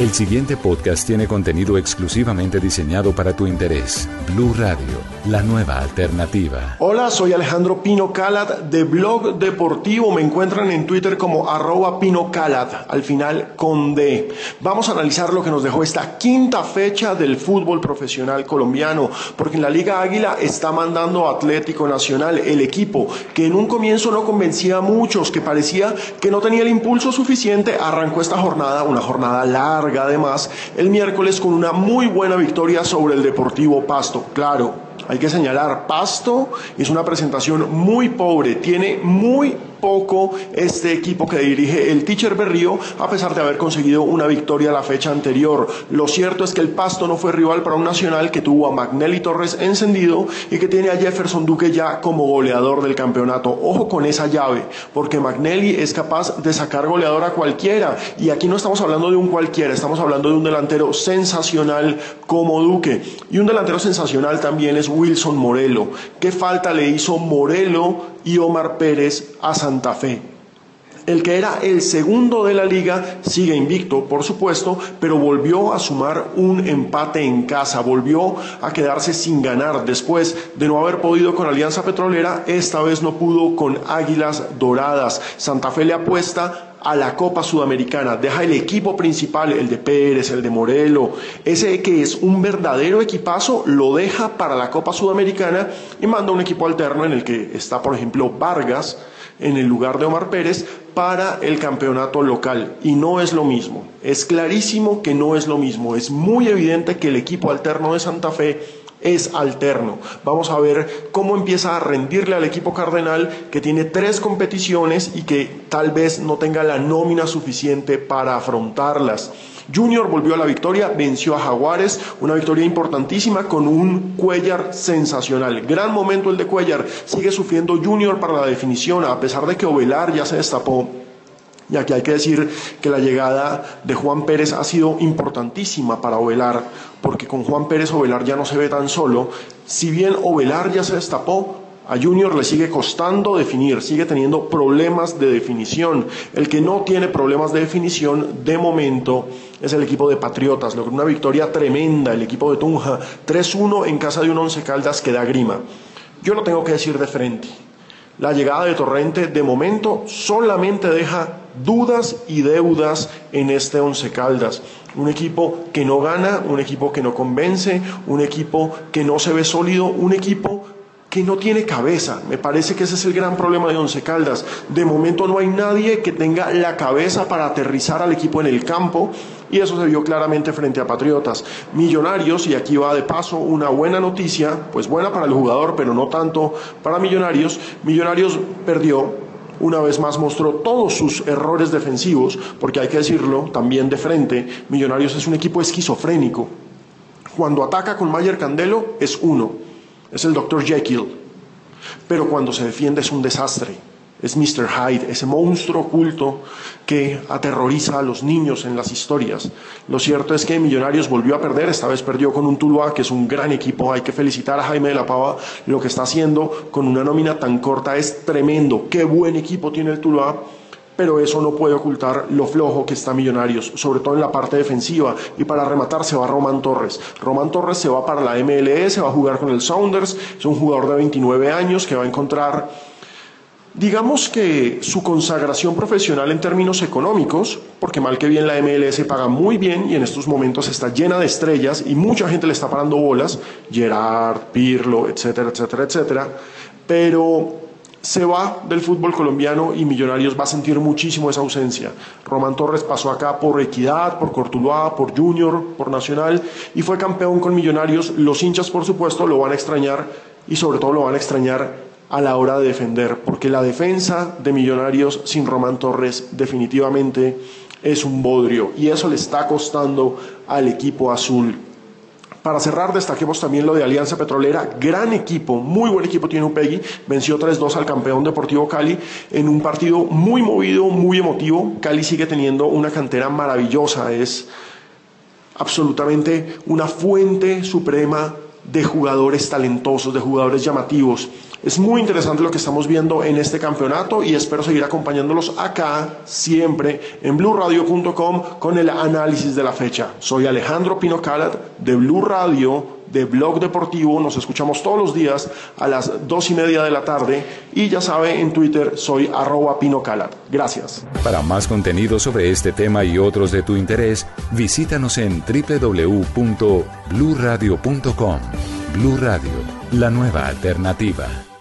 El siguiente podcast tiene contenido exclusivamente diseñado para tu interés. Blue Radio, la nueva alternativa. Hola, soy Alejandro Pino Calat de Blog Deportivo. Me encuentran en Twitter como arroba Pino Calat, al final con D. Vamos a analizar lo que nos dejó esta quinta fecha del fútbol profesional colombiano, porque en la Liga Águila está mandando Atlético Nacional, el equipo que en un comienzo no convencía a muchos, que parecía que no tenía el impulso suficiente, arrancó esta jornada, una jornada larga además, el miércoles con una muy buena victoria sobre el Deportivo Pasto. Claro, hay que señalar, Pasto es una presentación muy pobre, tiene muy poco este equipo que dirige el Teacher Berrío, a pesar de haber conseguido una victoria la fecha anterior. Lo cierto es que el Pasto no fue rival para un Nacional que tuvo a Magnelli Torres encendido y que tiene a Jefferson Duque ya como goleador del campeonato. Ojo con esa llave, porque Magnelli es capaz de sacar goleador a cualquiera. Y aquí no estamos hablando de un cualquiera, estamos hablando de un delantero sensacional como Duque. Y un delantero sensacional también es Wilson Morelo. ¿Qué falta le hizo Morelo y Omar Pérez a Santa Fe. El que era el segundo de la liga sigue invicto, por supuesto, pero volvió a sumar un empate en casa, volvió a quedarse sin ganar después de no haber podido con Alianza Petrolera, esta vez no pudo con Águilas Doradas. Santa Fe le apuesta a la Copa Sudamericana, deja el equipo principal, el de Pérez, el de Morelo, ese que es un verdadero equipazo, lo deja para la Copa Sudamericana y manda un equipo alterno en el que está, por ejemplo, Vargas en el lugar de Omar Pérez para el campeonato local. Y no es lo mismo, es clarísimo que no es lo mismo, es muy evidente que el equipo alterno de Santa Fe es alterno. Vamos a ver cómo empieza a rendirle al equipo cardenal que tiene tres competiciones y que tal vez no tenga la nómina suficiente para afrontarlas. Junior volvió a la victoria, venció a Jaguares, una victoria importantísima con un Cuellar sensacional. Gran momento el de Cuellar, sigue sufriendo Junior para la definición, a pesar de que Ovelar ya se destapó y aquí hay que decir que la llegada de Juan Pérez ha sido importantísima para Ovelar, porque con Juan Pérez Ovelar ya no se ve tan solo. Si bien Ovelar ya se destapó, a Junior le sigue costando definir, sigue teniendo problemas de definición. El que no tiene problemas de definición de momento es el equipo de Patriotas. Logró una victoria tremenda el equipo de Tunja, 3-1 en casa de un Once Caldas que da grima. Yo lo tengo que decir de frente. La llegada de Torrente de momento solamente deja dudas y deudas en este Once Caldas. Un equipo que no gana, un equipo que no convence, un equipo que no se ve sólido, un equipo que no tiene cabeza. Me parece que ese es el gran problema de Once Caldas. De momento no hay nadie que tenga la cabeza para aterrizar al equipo en el campo y eso se vio claramente frente a Patriotas. Millonarios, y aquí va de paso una buena noticia, pues buena para el jugador, pero no tanto para Millonarios. Millonarios perdió una vez más mostró todos sus errores defensivos, porque hay que decirlo también de frente, Millonarios es un equipo esquizofrénico. Cuando ataca con Mayer Candelo es uno, es el Dr. Jekyll, pero cuando se defiende es un desastre es Mr. Hyde, ese monstruo oculto que aterroriza a los niños en las historias. Lo cierto es que Millonarios volvió a perder, esta vez perdió con un Tuluá, que es un gran equipo. Hay que felicitar a Jaime de la Pava, lo que está haciendo con una nómina tan corta es tremendo. Qué buen equipo tiene el Tuluá pero eso no puede ocultar lo flojo que está Millonarios, sobre todo en la parte defensiva. Y para rematar se va Román Torres. Román Torres se va para la MLS, va a jugar con el Sounders, es un jugador de 29 años que va a encontrar Digamos que su consagración profesional en términos económicos, porque mal que bien la MLS paga muy bien y en estos momentos está llena de estrellas y mucha gente le está parando bolas, Gerard, Pirlo, etcétera, etcétera, etcétera, pero se va del fútbol colombiano y Millonarios va a sentir muchísimo esa ausencia. Román Torres pasó acá por Equidad, por Cortuluá, por Junior, por Nacional y fue campeón con Millonarios. Los hinchas, por supuesto, lo van a extrañar y sobre todo lo van a extrañar a la hora de defender, porque la defensa de Millonarios sin Román Torres definitivamente es un bodrio y eso le está costando al equipo azul. Para cerrar, destaquemos también lo de Alianza Petrolera. Gran equipo, muy buen equipo tiene Upegui. Venció 3-2 al campeón deportivo Cali en un partido muy movido, muy emotivo. Cali sigue teniendo una cantera maravillosa. Es absolutamente una fuente suprema de jugadores talentosos, de jugadores llamativos. Es muy interesante lo que estamos viendo en este campeonato y espero seguir acompañándolos acá siempre en blueradio.com con el análisis de la fecha. Soy Alejandro Pino Calat de Blue Radio de Blog Deportivo. Nos escuchamos todos los días a las dos y media de la tarde. Y ya sabe, en Twitter soy arroba pinocalat. Gracias. Para más contenido sobre este tema y otros de tu interés, visítanos en www.bluradio.com. Blue Radio, la nueva alternativa.